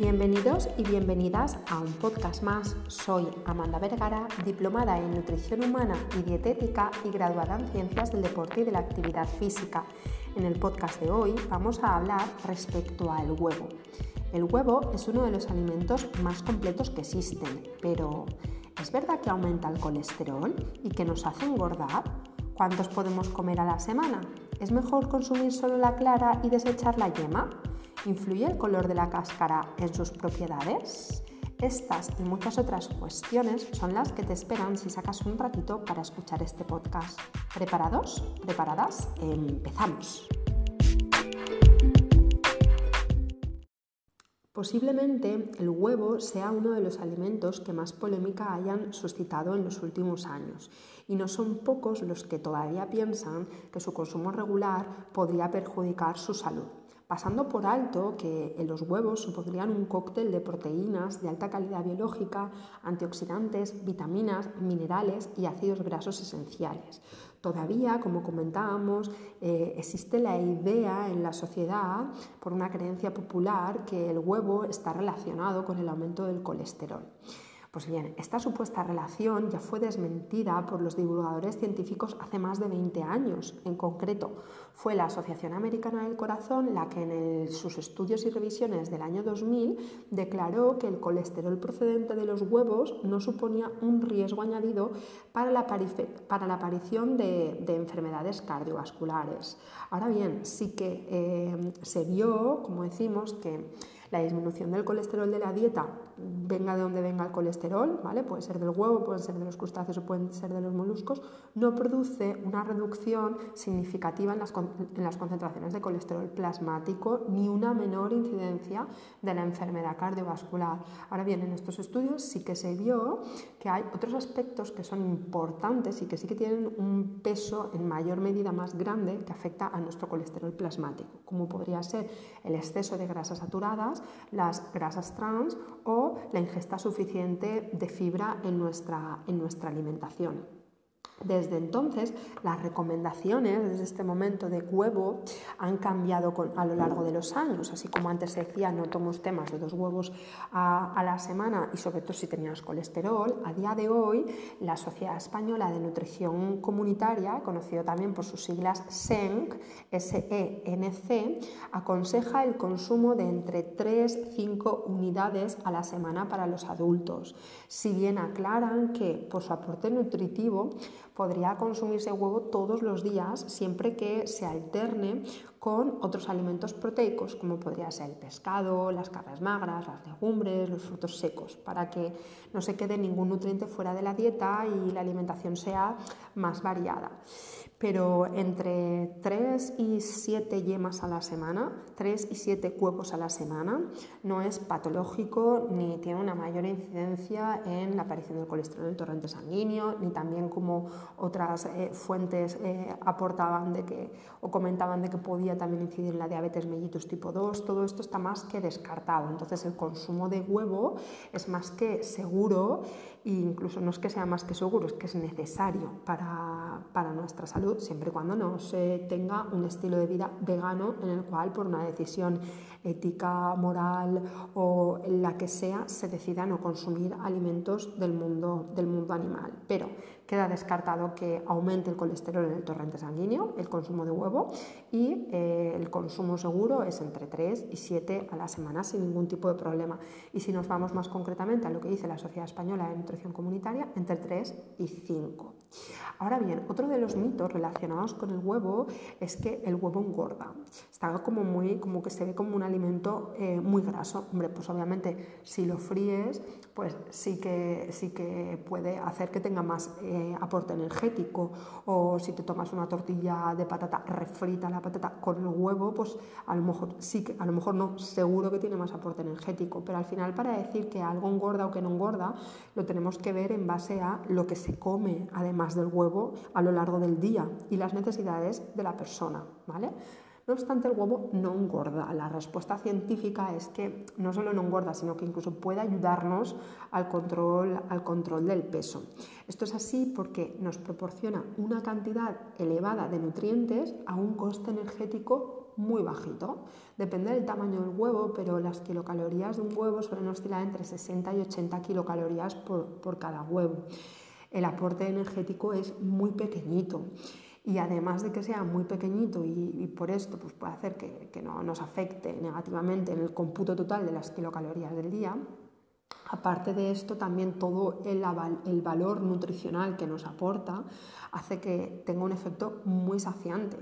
Bienvenidos y bienvenidas a un podcast más. Soy Amanda Vergara, diplomada en nutrición humana y dietética y graduada en ciencias del deporte y de la actividad física. En el podcast de hoy vamos a hablar respecto al huevo. El huevo es uno de los alimentos más completos que existen, pero ¿es verdad que aumenta el colesterol y que nos hace engordar? ¿Cuántos podemos comer a la semana? ¿Es mejor consumir solo la clara y desechar la yema? ¿Influye el color de la cáscara en sus propiedades? Estas y muchas otras cuestiones son las que te esperan si sacas un ratito para escuchar este podcast. ¿Preparados? ¿Preparadas? Empezamos. Posiblemente el huevo sea uno de los alimentos que más polémica hayan suscitado en los últimos años y no son pocos los que todavía piensan que su consumo regular podría perjudicar su salud pasando por alto que en los huevos supondrían un cóctel de proteínas de alta calidad biológica, antioxidantes, vitaminas, minerales y ácidos grasos esenciales. Todavía, como comentábamos, eh, existe la idea en la sociedad, por una creencia popular, que el huevo está relacionado con el aumento del colesterol. Pues bien, esta supuesta relación ya fue desmentida por los divulgadores científicos hace más de 20 años. En concreto, fue la Asociación Americana del Corazón la que en sus estudios y revisiones del año 2000 declaró que el colesterol procedente de los huevos no suponía un riesgo añadido para la, aparición de, enfermedades cardiovasculares. Ahora bien, sí que eh, se vio, como decimos, que la disminución del colesterol de la dieta, venga de donde venga el colesterol, ¿vale? Puede ser del huevo, puede ser de los crustáceos o pueden ser de los moluscos, no produce una reducción significativa en las, en las concentraciones de colesterol plasmático ni una menor incidencia de la enfermedad cardiovascular. Ahora bien, en estos estudios sí que se vio que hay otros aspectos que son importantes y que sí que tienen un peso en mayor medida más grande que afecta a nuestro colesterol plasmático, como podría ser el exceso de grasas saturadas, las grasas trans o la ingesta suficiente de fibra en nuestra, en nuestra alimentación. Desde entonces, las recomendaciones desde este momento de huevo han cambiado a lo largo de los años. Así como antes se decía no tomes temas de dos huevos a, la semana y sobre todo si tenías colesterol, a día de hoy la Sociedad Española de Nutrición Comunitaria, conocido también por sus siglas SENC, SENC, aconseja el consumo de entre 3-5 unidades a la semana para los adultos. Si bien aclaran que por su aporte nutritivo, podría consumirse huevo todos los días siempre que se alterne con otros alimentos proteicos como podría ser el pescado, las carnes magras, las legumbres, los frutos secos, para que no se quede ningún nutriente fuera de la dieta y la alimentación sea más variada pero entre 3 y 7 yemas a la semana, 3 y 7 huevos a la semana, no es patológico ni tiene una mayor incidencia en la aparición del colesterol en el torrente sanguíneo, ni también como otras eh, fuentes eh, aportaban de que, o comentaban de que podía también incidir en la diabetes mellitus tipo 2. Todo esto está más que descartado. Entonces el consumo de huevo es más que seguro e incluso no es que sea más que seguro, es que es necesario para, para nuestra salud, siempre y cuando no se tenga un estilo de vida vegano en el cual por una decisión ética, moral o la que sea, se decida no consumir alimentos del mundo, del mundo animal. Pero queda descartado que aumente el colesterol en el torrente sanguíneo, el consumo de huevo, y eh, el consumo seguro es entre 3 y 7 a la semana sin ningún tipo de problema. Y si nos vamos más concretamente a lo que dice la Sociedad Española de Nutrición Comunitaria, entre 3 y 5. Ahora bien, otro de los mitos relacionados con el huevo es que el huevo engorda. Está como muy, como que se ve como un alimento eh, muy graso. Hombre, pues obviamente si lo fríes, pues sí que, sí que puede hacer que tenga más eh, aporte energético. O si te tomas una tortilla de patata, refrita la patata con el huevo, pues a lo mejor sí que, a lo mejor no, seguro que tiene más aporte energético. Pero al final para decir que algo engorda o que no engorda, lo tenemos que ver en base a lo que se come, además del huevo, a lo largo del día y las necesidades de la persona, ¿vale? No obstante, el huevo no engorda. La respuesta científica es que no solo no engorda, sino que incluso puede ayudarnos al control, al control del peso. Esto es así porque nos proporciona una cantidad elevada de nutrientes a un coste energético muy bajito. Depende del tamaño del huevo, pero las kilocalorías de un huevo suelen oscilar entre 60 y 80 kilocalorías por, cada huevo. El aporte energético es muy pequeñito y además de que sea muy pequeñito y, por esto pues puede hacer que, no nos afecte negativamente en el cómputo total de las kilocalorías del día, aparte de esto también todo el valor nutricional que nos aporta hace que tenga un efecto muy saciante.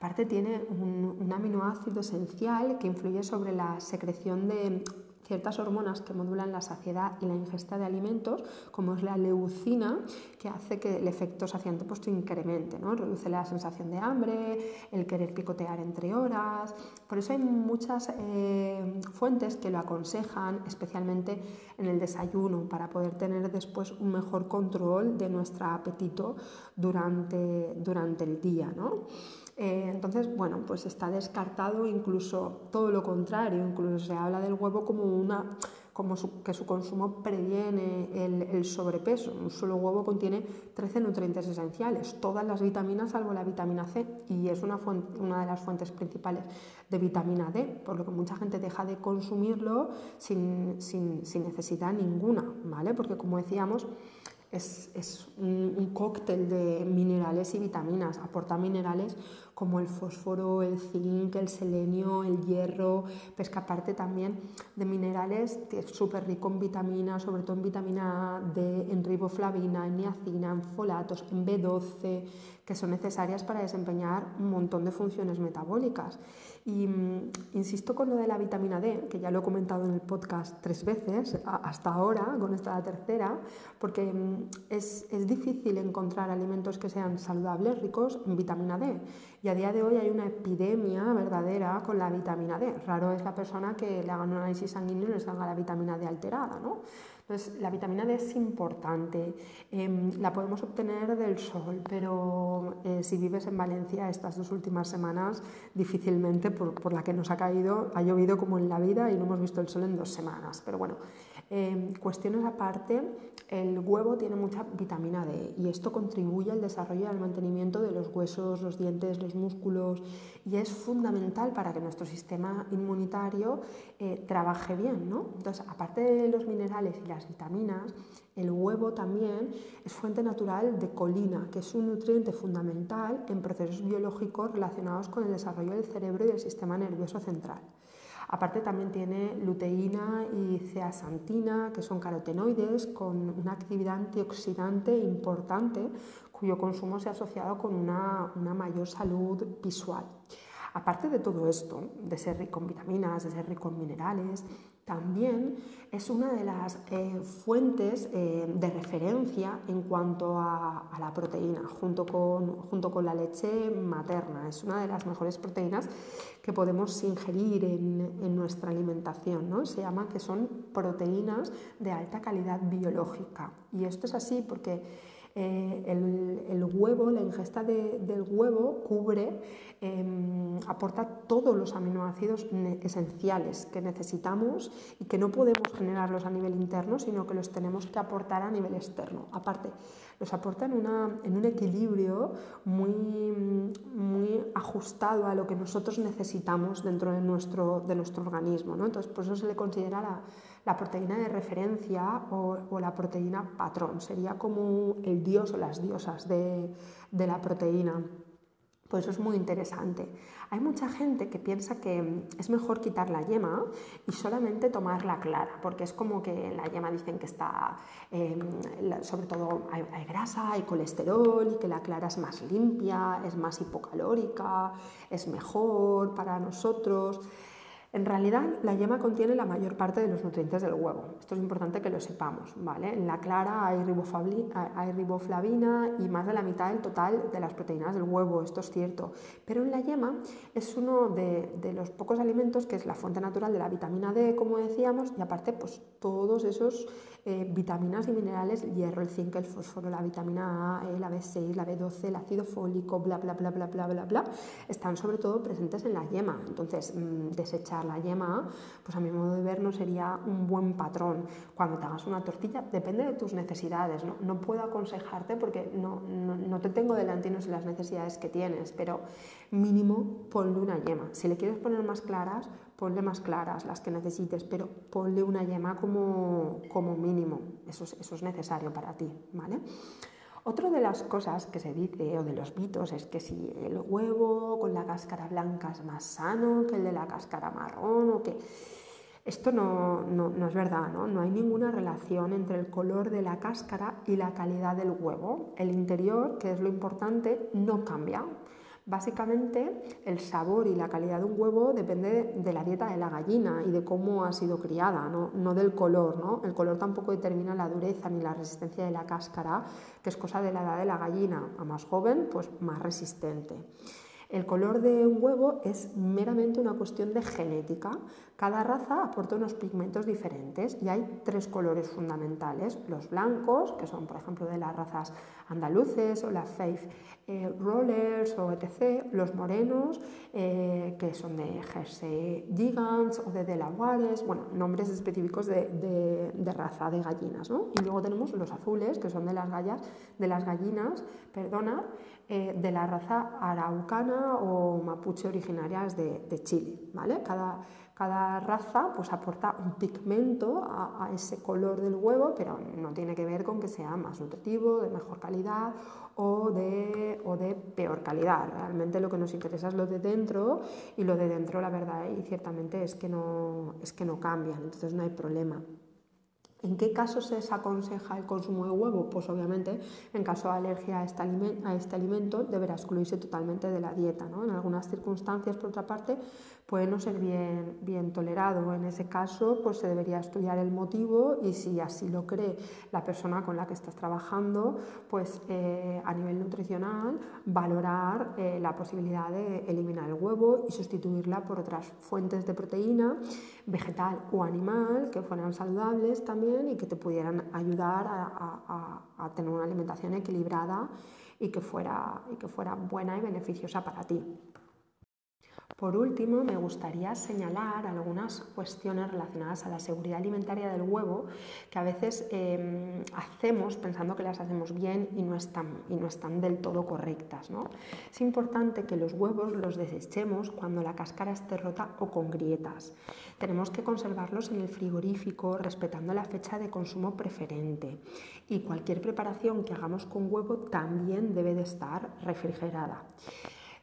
Aparte tiene un, aminoácido esencial que influye sobre la secreción de ciertas hormonas que modulan la saciedad y la ingesta de alimentos, como es la leucina, que hace que el efecto saciante pues, se incremente, ¿no? reduce la sensación de hambre, el querer picotear entre horas. Por eso hay muchas eh, fuentes que lo aconsejan, especialmente en el desayuno, para poder tener después un mejor control de nuestro apetito durante, durante el día. ¿no? Eh, entonces, bueno, pues está descartado incluso todo lo contrario, incluso se habla del huevo como una como que su consumo previene el, sobrepeso. Un solo huevo contiene 13 nutrientes esenciales, todas las vitaminas salvo la vitamina C, y es una, una de las fuentes principales de vitamina D, por lo que mucha gente deja de consumirlo sin, sin, sin necesidad ninguna, ¿vale? Porque como decíamos, es, un, cóctel de minerales y vitaminas. Aporta minerales como el fósforo, el zinc, el selenio, el hierro, pesca aparte también de minerales que es súper rico en vitaminas, sobre todo en vitamina D, en riboflavina, en niacina, en folatos, en B12, que son necesarias para desempeñar un montón de funciones metabólicas. Y mm, insisto con lo de la vitamina D, que ya lo he comentado en el podcast tres veces hasta ahora, con esta la tercera, porque mm, es, es difícil encontrar alimentos que sean saludables, ricos en vitamina D. Y a día de hoy hay una epidemia verdadera con la vitamina D. Raro es la persona que le hagan un análisis sanguíneo y le salga la vitamina D alterada, ¿no? Entonces, la vitamina D es importante, em, la podemos obtener del sol, pero eh, si vives en Valencia estas dos últimas semanas, difícilmente, por, por, la que nos ha caído, ha llovido como en la vida y no hemos visto el sol en dos semanas. Pero bueno, Em, cuestiones aparte, el huevo tiene mucha vitamina D y esto contribuye al desarrollo y al mantenimiento de los huesos, los dientes, los músculos y es fundamental para que nuestro sistema inmunitario eh, trabaje bien. ¿no? Entonces, aparte de los minerales y las vitaminas, el huevo también es fuente natural de colina, que es un nutriente fundamental en procesos biológicos relacionados con el desarrollo del cerebro y del sistema nervioso central. Aparte también tiene luteína y zeaxantina, que son carotenoides con una actividad antioxidante importante cuyo consumo se ha asociado con una, una mayor salud visual. Aparte de todo esto, de ser rico en vitaminas, de ser rico en minerales, también es una de las eh, fuentes eh, de referencia en cuanto a, la proteína, junto con, junto con, la leche materna. Es una de las mejores proteínas que podemos ingerir en, nuestra alimentación. ¿no? Se llama que son proteínas de alta calidad biológica. Y esto es así porque eh, el, huevo, la ingesta del huevo cubre, em, aporta todos los aminoácidos esenciales que necesitamos y que no podemos generarlos a nivel interno, sino que los tenemos que aportar a nivel externo. Aparte, los aporta en, un equilibrio muy, muy ajustado a lo que nosotros necesitamos dentro de nuestro, de nuestro organismo. ¿no? Entonces, por eso se le considera la la proteína de referencia o, la proteína patrón. Sería como el dios o las diosas de, la proteína. Pues eso es muy interesante. Hay mucha gente que piensa que es mejor quitar la yema y solamente tomar la clara, porque es como que la yema dicen que está, em, sobre todo hay, hay, grasa, hay colesterol y que la clara es más limpia, es más hipocalórica, es mejor para nosotros. En realidad, la yema contiene la mayor parte de los nutrientes del huevo. Esto es importante que lo sepamos, ¿vale? En la clara hay, riboflavina y más de la mitad del total de las proteínas del huevo, esto es cierto. Pero en la yema es uno de, los pocos alimentos que es la fuente natural de la vitamina D, como decíamos, y aparte, pues todos esos eh, vitaminas y minerales, el hierro, el zinc, el fósforo, la vitamina A, la B6, la B12, el ácido fólico, bla, bla, bla, bla, bla, bla, bla, están sobre todo presentes en la yema. Entonces, mm, desechar la yema, pues a mi modo de ver no sería un buen patrón. Cuando te hagas una tortilla, depende de tus necesidades, no, no puedo aconsejarte porque no, no, no, te tengo delante y no sé las necesidades que tienes, pero mínimo ponle una yema. Si le quieres poner más claras, ponle más claras las que necesites, pero ponle una yema como, como mínimo, eso es, eso es necesario para ti, ¿vale? Otra de las cosas que se dice o de los mitos es que si el huevo con la cáscara blanca es más sano que el de la cáscara marrón o que... Esto no, no, no, es verdad, ¿no? No hay ninguna relación entre el color de la cáscara y la calidad del huevo. El interior, que es lo importante, no cambia. Básicamente, el sabor y la calidad de un huevo depende de la dieta de la gallina y de cómo ha sido criada, no, no del color. ¿no? El color tampoco determina la dureza ni la resistencia de la cáscara, que es cosa de la edad de la gallina. A más joven, pues más resistente. El color de un huevo es meramente una cuestión de genética. Cada raza aporta unos pigmentos diferentes y hay tres colores fundamentales. Los blancos, que son por ejemplo de las razas andaluces o las Faith eh, Rollers o etc. Los morenos, eh, que son de Jersey Gigants o de Delawares, bueno, nombres específicos de, raza de gallinas. Y luego tenemos los azules, que son de las, gallas, de las gallinas, perdona, eh, de la raza araucana o mapuche originarias de, Chile. ¿vale? Cada, cada raza pues, aporta un pigmento a, ese color del huevo, pero no tiene que ver con que sea más nutritivo, de mejor calidad o de, o de peor calidad. Realmente lo que nos interesa es lo de dentro y lo de dentro, la verdad, y ciertamente es que no, es que no cambian, entonces no hay problema. ¿En qué casos se desaconseja el consumo de huevo? Pues obviamente en caso de alergia este a este, alimento deberá excluirse totalmente de la dieta. En algunas circunstancias, por otra parte, puede no ser bien, bien tolerado. En ese caso, pues se debería estudiar el motivo y si así lo cree la persona con la que estás trabajando, pues eh, a nivel nutricional valorar eh, la posibilidad de eliminar el huevo y sustituirla por otras fuentes de proteína, vegetal o animal, que fueran saludables también y que te pudieran ayudar a, tener una alimentación equilibrada y que, fuera, y que fuera buena y beneficiosa para ti. Por último, me gustaría señalar algunas cuestiones relacionadas a la seguridad alimentaria del huevo que a veces em, hacemos pensando que las hacemos bien y no están, y no están del todo correctas. ¿no? Es importante que los huevos los desechemos cuando la cáscara esté rota o con grietas. Tenemos que conservarlos en el frigorífico respetando la fecha de consumo preferente y cualquier preparación que hagamos con huevo también debe de estar refrigerada.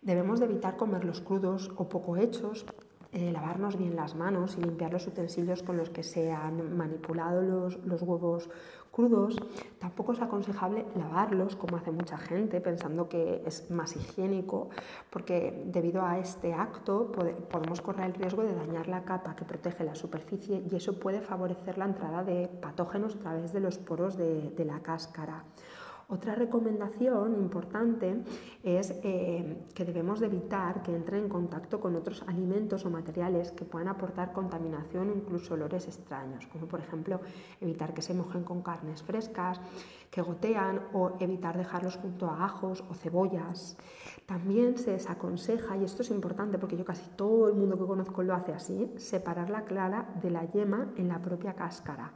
Debemos de evitar comerlos crudos o poco hechos, eh, lavarnos bien las manos y limpiar los utensilios con los que se han manipulado los, los, huevos crudos. Tampoco es aconsejable lavarlos como hace mucha gente pensando que es más higiénico porque debido a este acto podemos correr el riesgo de dañar la capa que protege la superficie y eso puede favorecer la entrada de patógenos a través de los poros de, de la cáscara. Otra recomendación importante es eh, que debemos de evitar que entre en contacto con otros alimentos o materiales que puedan aportar contaminación o incluso olores extraños, como por ejemplo evitar que se mojen con carnes frescas, que gotean o evitar dejarlos junto a ajos o cebollas. También se desaconseja, y esto es importante porque yo casi todo el mundo que conozco lo hace así, separar la clara de la yema en la propia cáscara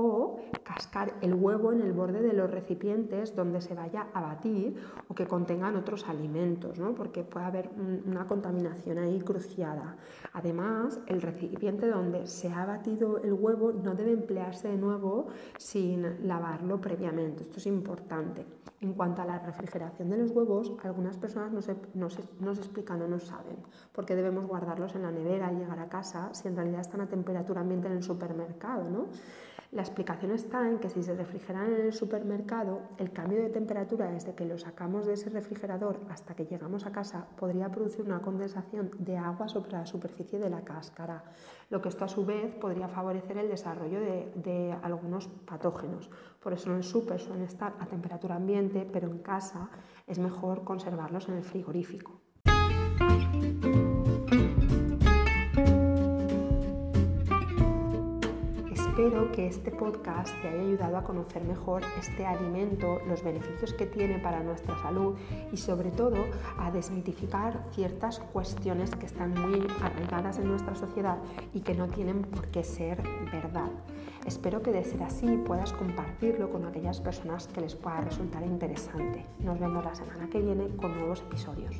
o cascar el huevo en el borde de los recipientes donde se vaya a batir o que contengan otros alimentos, ¿no? porque puede haber una contaminación ahí cruciada. Además, el recipiente donde se ha batido el huevo no debe emplearse de nuevo sin lavarlo previamente. Esto es importante. En cuanto a la refrigeración de los huevos, algunas personas no se, no explican o no saben por qué debemos guardarlos en la nevera al llegar a casa si en realidad están a temperatura ambiente en el supermercado. ¿no? La explicación está en que si se refrigeran en el supermercado, el cambio de temperatura desde que lo sacamos de ese refrigerador hasta que llegamos a casa podría producir una condensación de agua sobre la superficie de la cáscara, lo que esto a su vez podría favorecer el desarrollo de, algunos patógenos. Por eso en el super suelen estar a temperatura ambiente, pero en casa es mejor conservarlos en el frigorífico. Espero que este podcast te haya ayudado a conocer mejor este alimento, los beneficios que tiene para nuestra salud y sobre todo a desmitificar ciertas cuestiones que están muy arraigadas en nuestra sociedad y que no tienen por qué ser verdad. Espero que de ser así puedas compartirlo con aquellas personas que les pueda resultar interesante. Nos vemos la semana que viene con nuevos episodios.